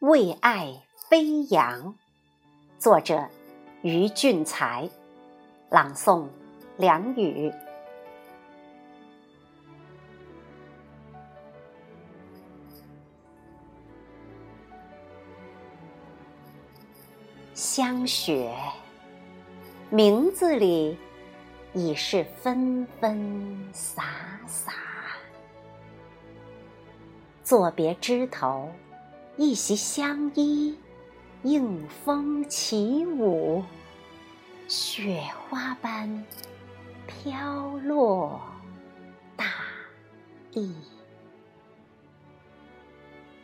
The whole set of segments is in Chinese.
为爱飞扬，作者于俊才，朗诵梁雨。香雪，名字里已是纷纷洒洒。作别枝头，一袭香衣，迎风起舞，雪花般飘落大地。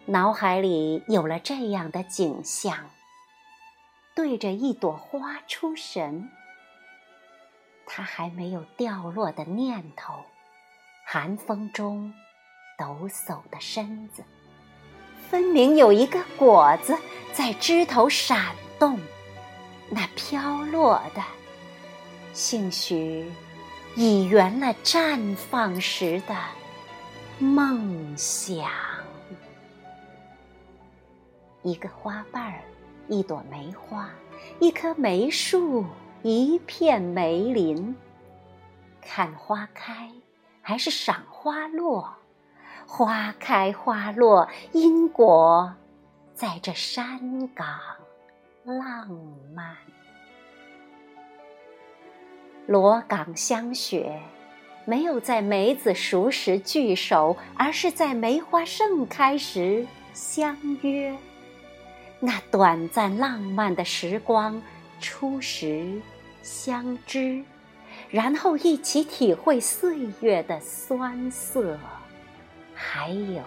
脑海里有了这样的景象。对着一朵花出神，它还没有掉落的念头，寒风中抖擞的身子，分明有一个果子在枝头闪动，那飘落的，兴许已圆了绽放时的梦想，一个花瓣儿。一朵梅花，一棵梅树，一片梅林。看花开，还是赏花落？花开花落，因果在这山岗浪漫。罗岗香雪，没有在梅子熟时聚首，而是在梅花盛开时相约。那短暂浪漫的时光，初时相知，然后一起体会岁月的酸涩，还有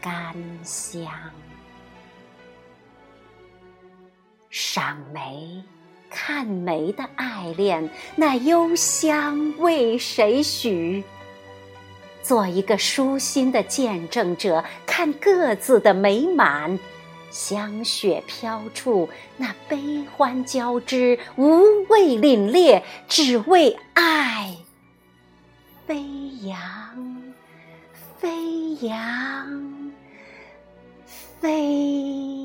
甘香。赏梅、看梅的爱恋，那幽香为谁许？做一个舒心的见证者，看各自的美满。香雪飘处，那悲欢交织，无畏凛冽，只为爱飞扬，飞扬，飞。